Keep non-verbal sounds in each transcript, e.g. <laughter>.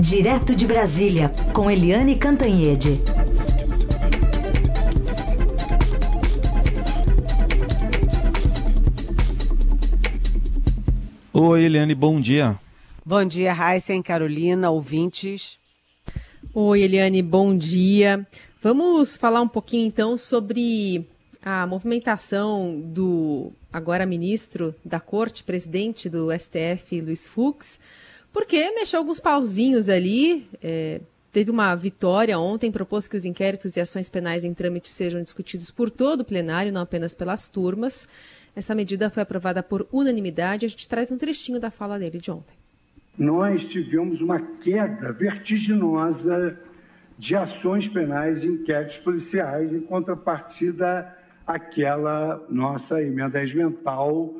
Direto de Brasília, com Eliane Cantanhede. Oi, Eliane, bom dia. Bom dia, Heisen, Carolina, ouvintes. Oi, Eliane, bom dia. Vamos falar um pouquinho então sobre a movimentação do agora ministro da Corte, presidente do STF, Luiz Fux, porque mexeu alguns pauzinhos ali. É, teve uma vitória ontem, propôs que os inquéritos e ações penais em trâmite sejam discutidos por todo o plenário, não apenas pelas turmas. Essa medida foi aprovada por unanimidade. A gente traz um trechinho da fala dele de ontem. Nós tivemos uma queda vertiginosa de ações penais e inquéritos policiais em contrapartida àquela nossa emenda regimental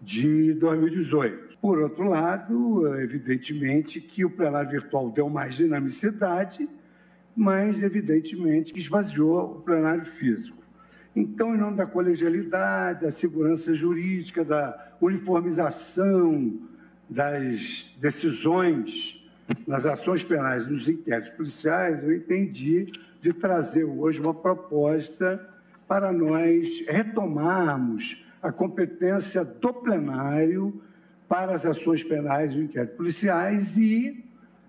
de 2018. Por outro lado, evidentemente que o plenário virtual deu mais dinamicidade, mas evidentemente que esvaziou o plenário físico. Então, em nome da colegialidade, da segurança jurídica, da uniformização das decisões nas ações penais nos inquéritos policiais, eu entendi de trazer hoje uma proposta para nós retomarmos a competência do plenário para as ações penais e inquéritos policiais e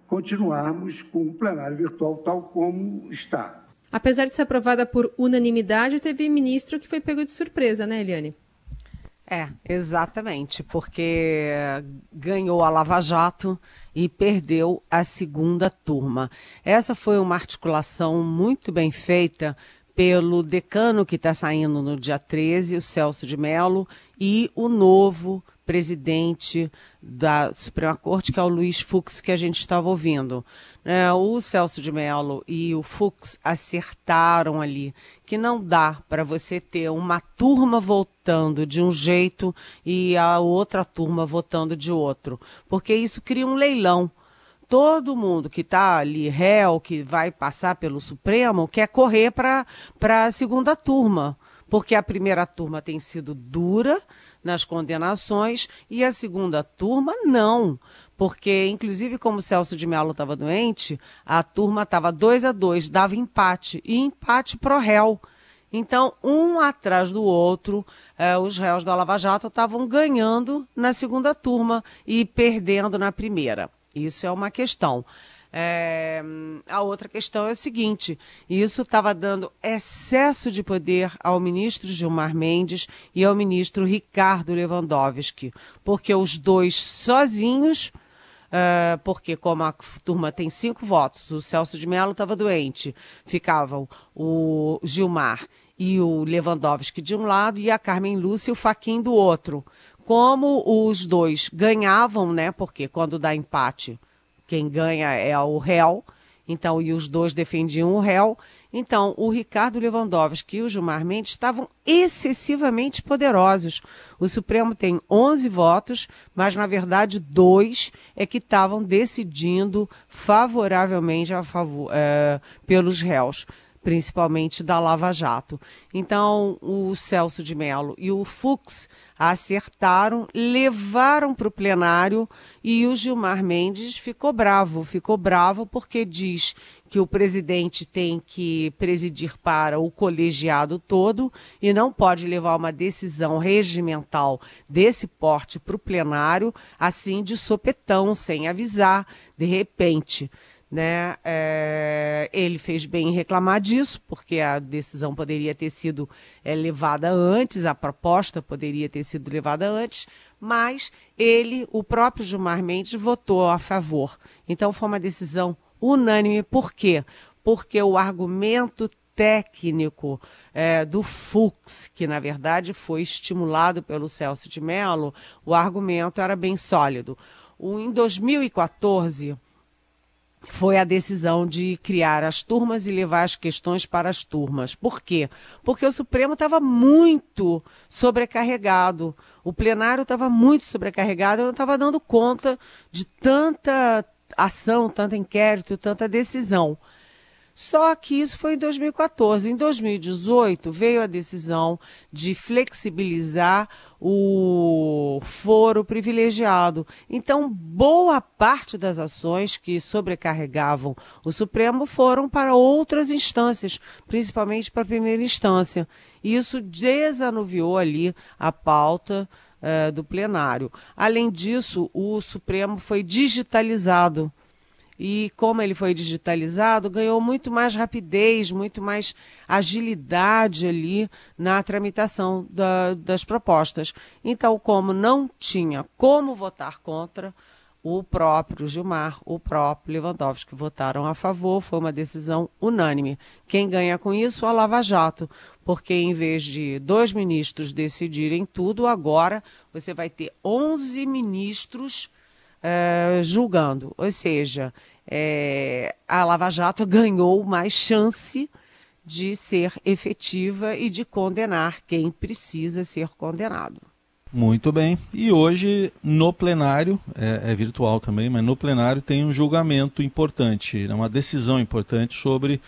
continuarmos com o plenário virtual tal como está. Apesar de ser aprovada por unanimidade, teve ministro que foi pego de surpresa, né, Eliane? É, exatamente, porque ganhou a Lava Jato e perdeu a segunda turma. Essa foi uma articulação muito bem feita pelo decano que está saindo no dia 13, o Celso de Mello, e o novo presidente da Suprema Corte, que é o Luiz Fux, que a gente estava ouvindo. É, o Celso de Mello e o Fux acertaram ali que não dá para você ter uma turma votando de um jeito e a outra turma votando de outro, porque isso cria um leilão todo mundo que está ali réu, que vai passar pelo Supremo, quer correr para a segunda turma, porque a primeira turma tem sido dura nas condenações e a segunda turma não. Porque, inclusive, como o Celso de Mello estava doente, a turma estava dois a dois, dava empate, e empate pro réu. Então, um atrás do outro, eh, os réus da Lava Jato estavam ganhando na segunda turma e perdendo na primeira. Isso é uma questão. É, a outra questão é o seguinte: isso estava dando excesso de poder ao ministro Gilmar Mendes e ao ministro Ricardo Lewandowski, porque os dois sozinhos. Uh, porque como a turma tem cinco votos, o Celso de Mello estava doente, ficavam o Gilmar e o Lewandowski de um lado e a Carmen Lúcia e o Faquin do outro como os dois ganhavam, né? Porque quando dá empate, quem ganha é o réu. Então, e os dois defendiam o réu. Então, o Ricardo Lewandowski e o Gilmar Mendes estavam excessivamente poderosos. O Supremo tem 11 votos, mas, na verdade, dois é que estavam decidindo favoravelmente a favor, é, pelos réus principalmente da Lava Jato. Então, o Celso de Mello e o Fux acertaram, levaram para o plenário e o Gilmar Mendes ficou bravo. Ficou bravo porque diz que o presidente tem que presidir para o colegiado todo e não pode levar uma decisão regimental desse porte para o plenário, assim de sopetão, sem avisar, de repente. Né? É, ele fez bem em reclamar disso, porque a decisão poderia ter sido é, levada antes, a proposta poderia ter sido levada antes, mas ele, o próprio Gilmar Mendes, votou a favor. Então foi uma decisão unânime. Por quê? Porque o argumento técnico é, do Fux, que na verdade foi estimulado pelo Celso de Mello, o argumento era bem sólido. O, em 2014 foi a decisão de criar as turmas e levar as questões para as turmas. Por quê? Porque o Supremo estava muito sobrecarregado, o plenário estava muito sobrecarregado, eu não estava dando conta de tanta ação, tanto inquérito, tanta decisão. Só que isso foi em 2014. Em 2018 veio a decisão de flexibilizar o foro privilegiado. Então, boa parte das ações que sobrecarregavam o Supremo foram para outras instâncias, principalmente para a primeira instância. Isso desanuviou ali a pauta uh, do plenário. Além disso, o Supremo foi digitalizado e como ele foi digitalizado, ganhou muito mais rapidez, muito mais agilidade ali na tramitação da, das propostas. Então, como não tinha como votar contra, o próprio Gilmar, o próprio Lewandowski votaram a favor, foi uma decisão unânime. Quem ganha com isso? A Lava Jato, porque em vez de dois ministros decidirem tudo, agora você vai ter 11 ministros uh, julgando. Ou seja, é, a Lava Jato ganhou mais chance de ser efetiva e de condenar quem precisa ser condenado. Muito bem. E hoje, no plenário, é, é, virtual também, mas no plenário tem um julgamento importante, né, uma decisão importante sobre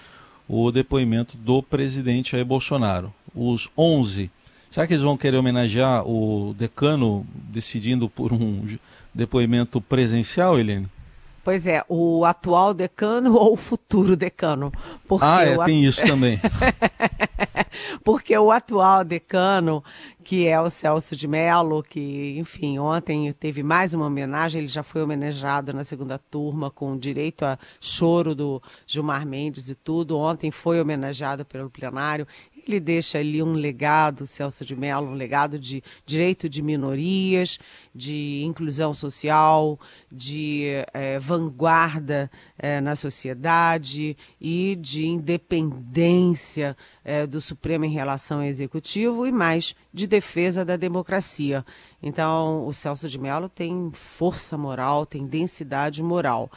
o depoimento do presidente Jair Bolsonaro. Os 11. Será que eles vão querer homenagear o decano decidindo por um depoimento presencial, Helene? Pois é, o atual decano <laughs> ou o futuro decano? Porque ah, é, tem isso também. <laughs> Porque o atual decano, que é o Celso de Mello, que, enfim, ontem teve mais uma homenagem, ele já foi homenageado na segunda turma com direito a choro do Gilmar Mendes e tudo. Ontem foi homenageado pelo plenário. Ele deixa ali um legado, Celso de Mello, um legado de direito de minorias, de inclusão social, de é, vanguarda é, na sociedade e de independência é, do Supremo em relação ao Executivo e mais de defesa da democracia. Então, o Celso de Mello tem força moral, tem densidade moral.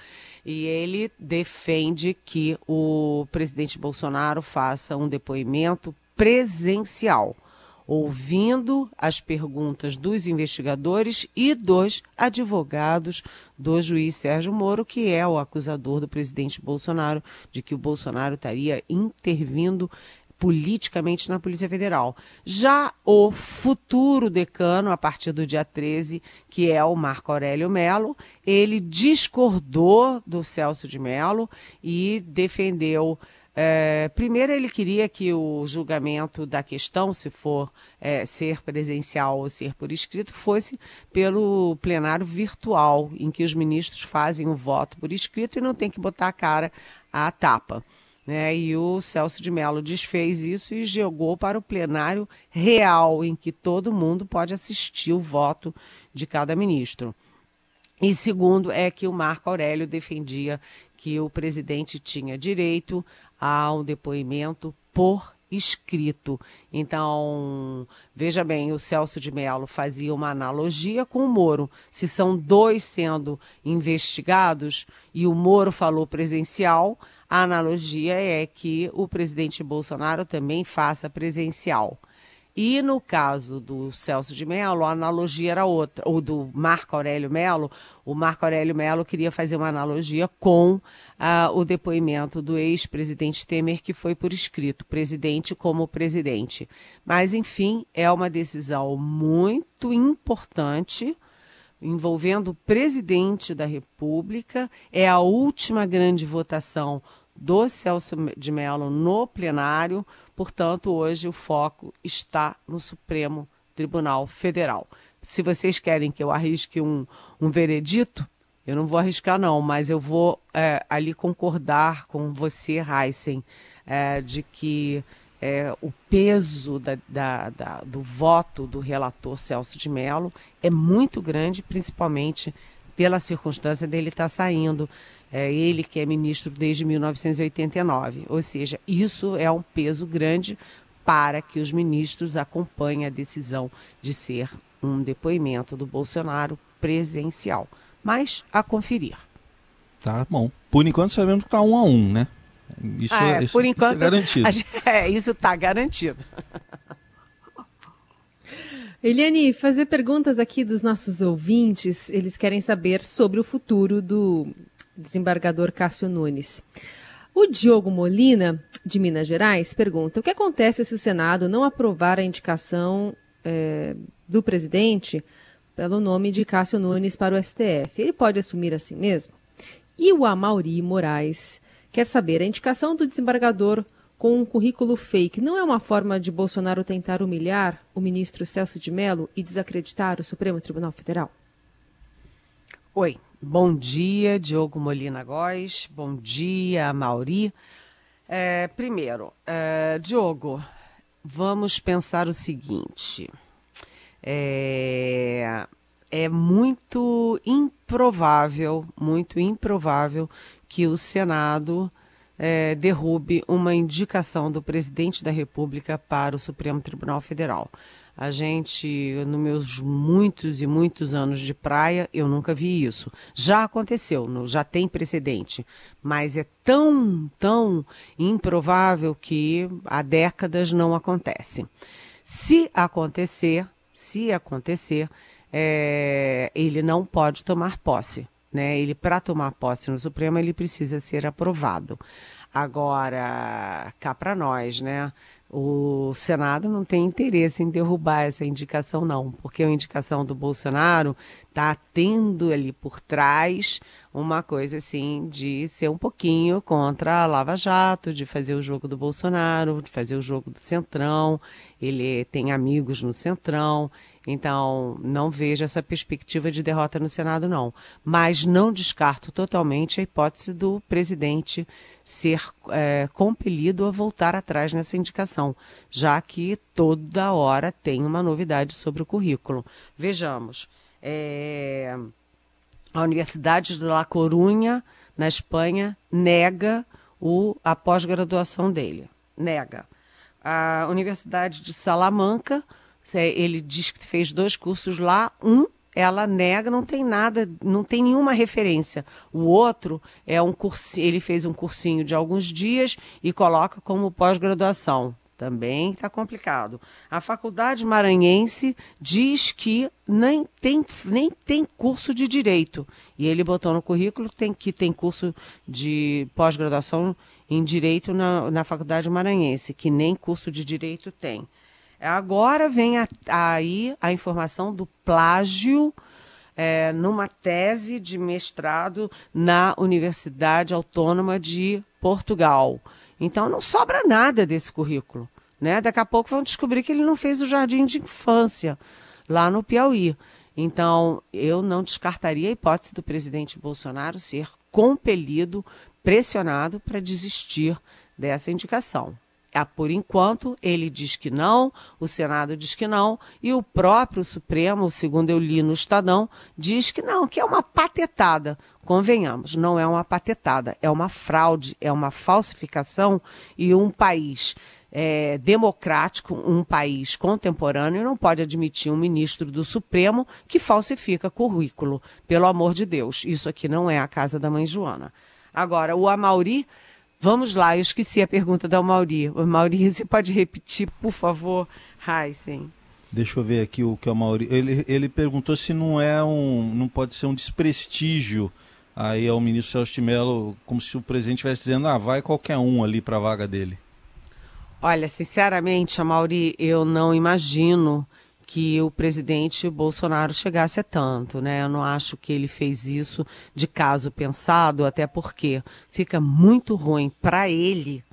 E ele defende que o presidente Bolsonaro faça um depoimento presencial, ouvindo as perguntas dos investigadores e dos advogados do juiz Sérgio Moro, que é o acusador do presidente Bolsonaro de que o Bolsonaro estaria intervindo politicamente na Polícia Federal. Já o futuro decano, a partir do dia 13, que é o Marco Aurélio Melo, ele discordou do Celso de Melo e defendeu. É, primeiro, ele queria que o julgamento da questão, se for é, ser presencial ou ser por escrito, fosse pelo plenário virtual, em que os ministros fazem o voto por escrito e não tem que botar a cara à tapa. Né? E o Celso de Mello desfez isso e jogou para o plenário real, em que todo mundo pode assistir o voto de cada ministro. E segundo é que o Marco Aurélio defendia que o presidente tinha direito ao depoimento por escrito. Então, veja bem, o Celso de Mello fazia uma analogia com o Moro. Se são dois sendo investigados e o Moro falou presencial, a analogia é que o presidente Bolsonaro também faça presencial. E no caso do Celso de Mello, a analogia era outra, ou do Marco Aurélio Mello, o Marco Aurélio Mello queria fazer uma analogia com ah, o depoimento do ex-presidente Temer, que foi por escrito, presidente como presidente. Mas, enfim, é uma decisão muito importante envolvendo o presidente da República. É a última grande votação do Celso de Mello no plenário, portanto, hoje o foco está no Supremo Tribunal Federal. Se vocês querem que eu arrisque um, um veredito, eu não vou arriscar, não, mas eu vou é, ali concordar com você, Heisen, é, de que é, o peso da, da, da, do voto do relator Celso de Mello é muito grande, principalmente pela circunstância dele estar tá saindo. É, ele que é ministro desde 1989. Ou seja, isso é um peso grande para que os ministros acompanhem a decisão de ser um depoimento do Bolsonaro presencial. Mas a conferir. Tá bom. Por enquanto sabemos que está um a um, né? Isso, ah, é, isso, por enquanto, isso é garantido. <laughs> é, isso está garantido. Eliane, fazer perguntas aqui dos nossos ouvintes. Eles querem saber sobre o futuro do desembargador Cássio Nunes. O Diogo Molina, de Minas Gerais, pergunta: o que acontece se o Senado não aprovar a indicação é, do presidente pelo nome de Cássio Nunes para o STF? Ele pode assumir assim mesmo? E o Amauri Moraes quer saber: a indicação do desembargador com um currículo fake não é uma forma de Bolsonaro tentar humilhar o ministro Celso de Mello e desacreditar o Supremo Tribunal Federal? Oi, bom dia, Diogo Molina Góes, bom dia, Mauri. É, primeiro, é, Diogo, vamos pensar o seguinte: é, é muito improvável, muito improvável que o Senado é, derrube uma indicação do presidente da República para o Supremo Tribunal Federal. A gente, nos meus muitos e muitos anos de praia, eu nunca vi isso. Já aconteceu, já tem precedente, mas é tão, tão improvável que há décadas não acontece. Se acontecer, se acontecer, é, ele não pode tomar posse. Né? Ele, para tomar posse no Supremo, ele precisa ser aprovado. Agora, cá para nós, né? O Senado não tem interesse em derrubar essa indicação, não, porque a indicação do Bolsonaro está tendo ali por trás uma coisa assim de ser um pouquinho contra a Lava Jato, de fazer o jogo do Bolsonaro, de fazer o jogo do Centrão. Ele tem amigos no Centrão, então não vejo essa perspectiva de derrota no Senado, não. Mas não descarto totalmente a hipótese do presidente ser é, compelido a voltar atrás nessa indicação, já que toda hora tem uma novidade sobre o currículo. Vejamos. É, a Universidade de La Coruña, na Espanha, nega o, a pós-graduação dele. Nega. A Universidade de Salamanca, ele diz que fez dois cursos lá, um ela nega, não tem nada, não tem nenhuma referência. O outro é um curso, ele fez um cursinho de alguns dias e coloca como pós-graduação. Também está complicado. A Faculdade Maranhense diz que nem tem, nem tem curso de direito. E ele botou no currículo tem, que tem curso de pós-graduação em direito na, na Faculdade Maranhense, que nem curso de direito tem. Agora vem a, aí a informação do plágio é, numa tese de mestrado na Universidade Autônoma de Portugal. Então não sobra nada desse currículo. Né? Daqui a pouco vão descobrir que ele não fez o jardim de infância lá no Piauí. Então, eu não descartaria a hipótese do presidente Bolsonaro ser compelido, pressionado para desistir dessa indicação. Ah, por enquanto, ele diz que não, o Senado diz que não, e o próprio Supremo, segundo eu li no Estadão, diz que não, que é uma patetada. Convenhamos, não é uma patetada, é uma fraude, é uma falsificação e um país é, democrático, um país contemporâneo, não pode admitir um ministro do Supremo que falsifica currículo. Pelo amor de Deus, isso aqui não é a casa da mãe Joana. Agora, o Amauri Vamos lá, eu esqueci a pergunta da Mauri. Mauri, você pode repetir, por favor? Heisen. Deixa eu ver aqui o que é o Mauri. Ele, ele perguntou se não é um. não pode ser um desprestígio aí ao ministro Celso de Mello, como se o presidente estivesse dizendo, ah, vai qualquer um ali para a vaga dele. Olha, sinceramente, Mauri, eu não imagino que o presidente Bolsonaro chegasse a tanto, né? Eu não acho que ele fez isso de caso pensado, até porque fica muito ruim para ele,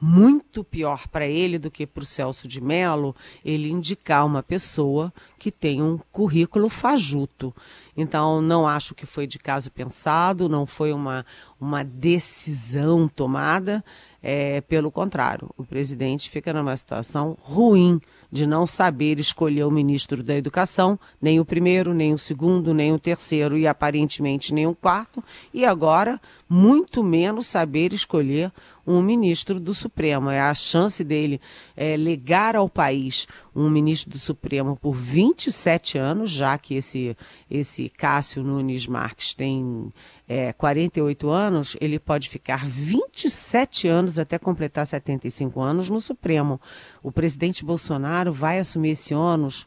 muito pior para ele do que para o Celso de Mello, ele indicar uma pessoa que tem um currículo fajuto. Então, não acho que foi de caso pensado, não foi uma, uma decisão tomada. É, pelo contrário, o presidente fica numa situação ruim de não saber escolher o ministro da Educação, nem o primeiro, nem o segundo, nem o terceiro e aparentemente nem o quarto, e agora muito menos saber escolher um ministro do Supremo. É a chance dele é, legar ao país um ministro do Supremo por 27 anos, já que esse, esse Cássio Nunes Marques tem é, 48 anos, ele pode ficar 27 anos até completar 75 anos no Supremo. O presidente Bolsonaro vai assumir esse ônus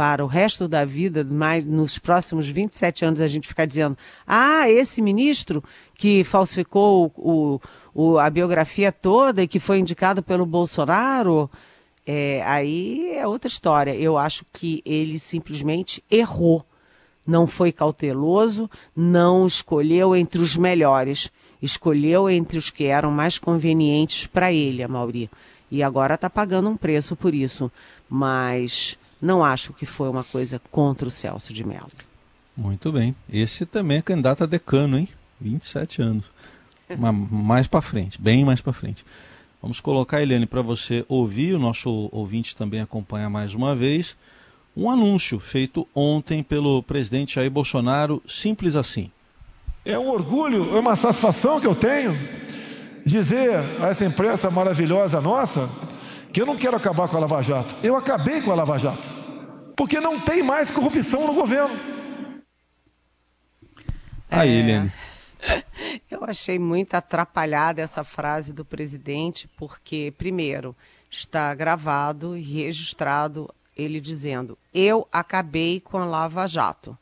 para o resto da vida, mais nos próximos 27 anos, a gente ficar dizendo: ah, esse ministro que falsificou o, o, a biografia toda e que foi indicado pelo Bolsonaro, é, aí é outra história. Eu acho que ele simplesmente errou. Não foi cauteloso, não escolheu entre os melhores. Escolheu entre os que eram mais convenientes para ele, a Mauri. E agora está pagando um preço por isso. Mas não acho que foi uma coisa contra o Celso de Mello. Muito bem. Esse também é candidato a decano, hein? 27 anos. Mas mais para frente, bem mais para frente. Vamos colocar, Eliane, para você ouvir, o nosso ouvinte também acompanha mais uma vez, um anúncio feito ontem pelo presidente Jair Bolsonaro, simples assim. É um orgulho, é uma satisfação que eu tenho dizer a essa imprensa maravilhosa nossa que eu não quero acabar com a Lava Jato. Eu acabei com a Lava Jato. Porque não tem mais corrupção no governo. Aí, é... Eliane. <laughs> Eu achei muito atrapalhada essa frase do presidente, porque, primeiro, está gravado e registrado ele dizendo: Eu acabei com a Lava Jato.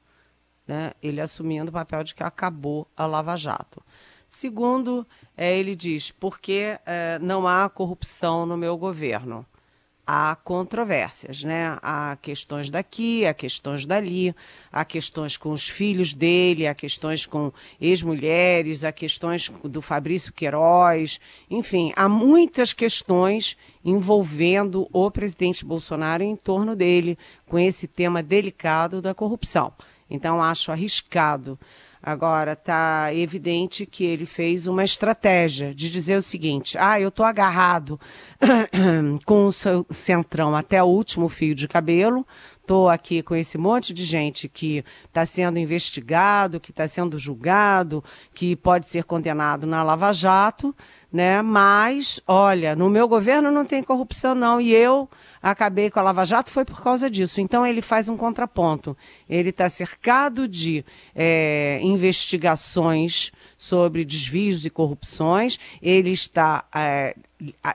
Né? Ele assumindo o papel de que acabou a Lava Jato. Segundo, é, ele diz: porque é, não há corrupção no meu governo há controvérsias, né? Há questões daqui, há questões dali, há questões com os filhos dele, há questões com ex-mulheres, há questões do Fabrício Queiroz, enfim, há muitas questões envolvendo o presidente Bolsonaro em torno dele, com esse tema delicado da corrupção. Então, acho arriscado Agora, está evidente que ele fez uma estratégia de dizer o seguinte: ah, eu estou agarrado <clears throat> com o seu centrão até o último fio de cabelo, estou aqui com esse monte de gente que está sendo investigado, que está sendo julgado, que pode ser condenado na Lava Jato, né? Mas, olha, no meu governo não tem corrupção, não, e eu acabei com a Lava Jato foi por causa disso. Então ele faz um contraponto. Ele está cercado de é, investigações sobre desvios e corrupções, ele está é,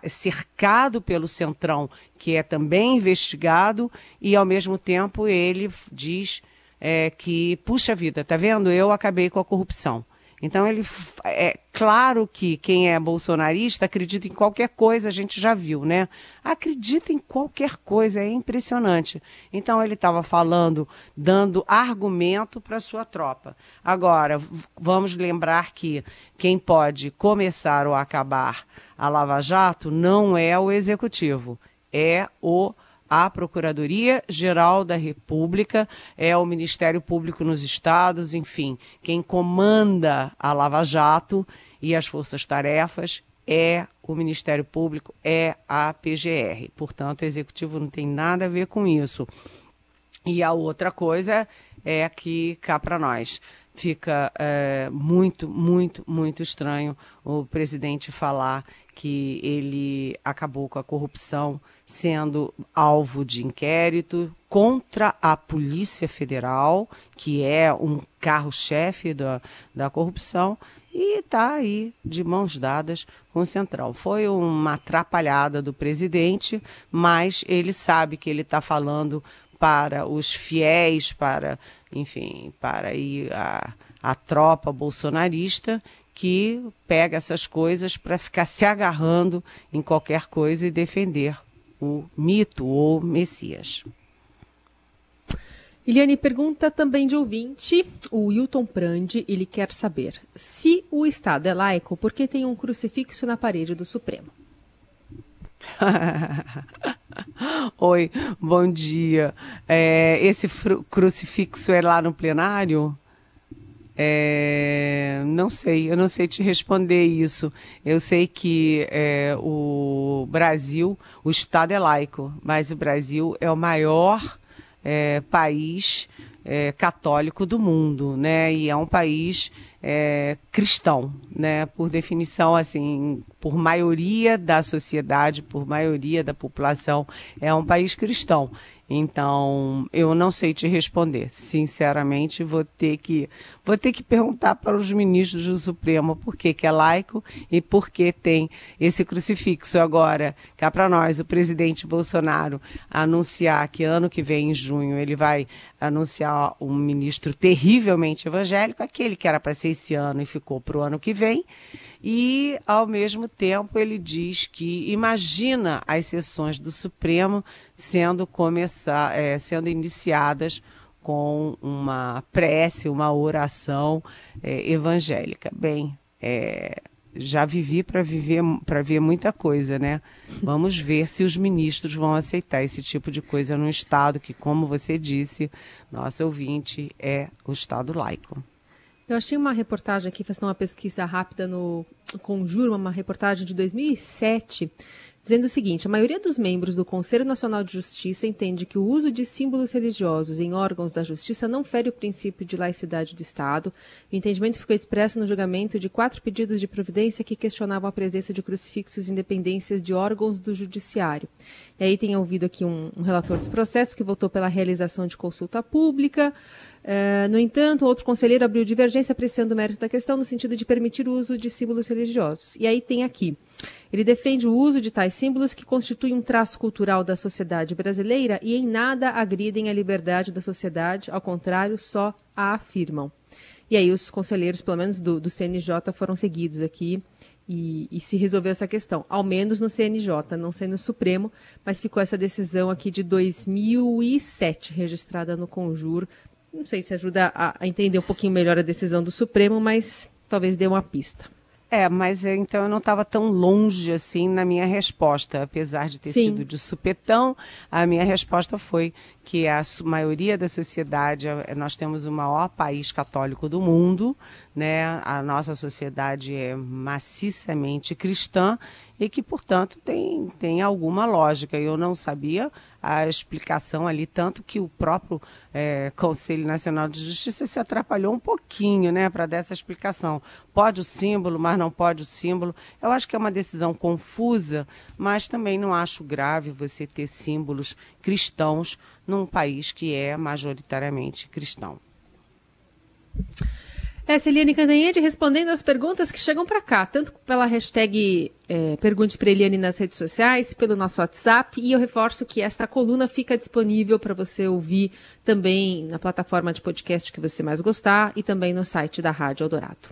cercado pelo Centrão, que é também investigado, e ao mesmo tempo ele diz é, que, puxa vida, tá vendo? Eu acabei com a corrupção. Então ele é claro que quem é bolsonarista acredita em qualquer coisa, a gente já viu, né? Acredita em qualquer coisa, é impressionante. Então ele estava falando, dando argumento para sua tropa. Agora, vamos lembrar que quem pode começar ou acabar a Lava Jato não é o executivo, é o a Procuradoria-Geral da República, é o Ministério Público nos estados, enfim, quem comanda a Lava Jato e as forças-tarefas é o Ministério Público, é a PGR. Portanto, o Executivo não tem nada a ver com isso. E a outra coisa é que cá para nós fica é, muito, muito, muito estranho o presidente falar que ele acabou com a corrupção sendo alvo de inquérito contra a Polícia Federal, que é um carro-chefe da, da corrupção, e está aí de mãos dadas com o Central. Foi uma atrapalhada do presidente, mas ele sabe que ele está falando para os fiéis, para, enfim, para aí a, a tropa bolsonarista que pega essas coisas para ficar se agarrando em qualquer coisa e defender o mito ou Messias. Eliane pergunta também de ouvinte, o Wilton Prandi, ele quer saber se o Estado é laico porque tem um crucifixo na parede do Supremo. <laughs> Oi, bom dia. É, esse crucifixo é lá no plenário? É, não sei, eu não sei te responder isso. Eu sei que é, o Brasil, o Estado é laico, mas o Brasil é o maior é, país é, católico do mundo, né? E é um país é, cristão, né? Por definição, assim, por maioria da sociedade, por maioria da população, é um país cristão. Então, eu não sei te responder. Sinceramente, vou ter que vou ter que perguntar para os ministros do Supremo por que, que é laico e por que tem esse crucifixo. Agora, cá para nós, o presidente Bolsonaro anunciar que ano que vem, em junho, ele vai anunciar um ministro terrivelmente evangélico, aquele que era para ser esse ano e ficou para o ano que vem. E, ao mesmo tempo, ele diz que imagina as sessões do Supremo sendo, começar, é, sendo iniciadas com uma prece, uma oração é, evangélica. Bem, é, já vivi para viver para ver muita coisa, né? Vamos ver se os ministros vão aceitar esse tipo de coisa no estado que, como você disse, nosso ouvinte é o estado laico. Eu achei uma reportagem aqui, fazendo uma pesquisa rápida no Conjuro, uma reportagem de 2007, dizendo o seguinte: a maioria dos membros do Conselho Nacional de Justiça entende que o uso de símbolos religiosos em órgãos da justiça não fere o princípio de laicidade do Estado. O entendimento ficou expresso no julgamento de quatro pedidos de providência que questionavam a presença de crucifixos em dependências de órgãos do Judiciário. E aí tem ouvido aqui um, um relator dos processos que votou pela realização de consulta pública. Uh, no entanto, outro conselheiro abriu divergência apreciando o mérito da questão no sentido de permitir o uso de símbolos religiosos. E aí tem aqui. Ele defende o uso de tais símbolos que constituem um traço cultural da sociedade brasileira e em nada agridem a liberdade da sociedade, ao contrário, só a afirmam. E aí os conselheiros, pelo menos do, do CNJ, foram seguidos aqui e, e, se resolveu essa questão, ao menos no CNJ, não sei no Supremo, mas ficou essa decisão aqui de 2007, registrada no Conjur, não sei se ajuda a, a entender um pouquinho melhor a decisão do Supremo, mas talvez dê uma pista. É, mas é, então eu não estava tão longe assim na minha resposta, apesar de ter Sim. sido de supetão, a minha resposta foi que a maioria da sociedade, nós temos o maior país católico do mundo, né? A nossa sociedade é maciçamente cristã e que, portanto, tem, tem alguma lógica. Eu não sabia a explicação ali, tanto que o próprio é, Conselho Nacional de Justiça se atrapalhou um pouquinho né, para dar essa explicação. Pode o símbolo, mas não pode o símbolo. Eu acho que é uma decisão confusa, mas também não acho grave você ter símbolos cristãos num país que é majoritariamente cristão. É, Eliane Cantanhede respondendo as perguntas que chegam para cá, tanto pela hashtag é, Pergunte para Eliane nas redes sociais, pelo nosso WhatsApp, e eu reforço que esta coluna fica disponível para você ouvir também na plataforma de podcast que você mais gostar e também no site da Rádio Eldorado.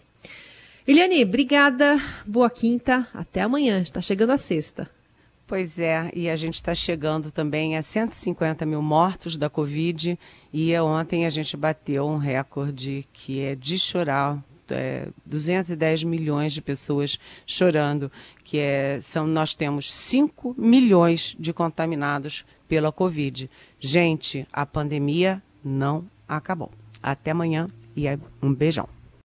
Eliane, obrigada, boa quinta, até amanhã, está chegando a sexta. Pois é, e a gente está chegando também a 150 mil mortos da Covid e ontem a gente bateu um recorde que é de chorar. É, 210 milhões de pessoas chorando, que é, são, nós temos 5 milhões de contaminados pela Covid. Gente, a pandemia não acabou. Até amanhã e um beijão.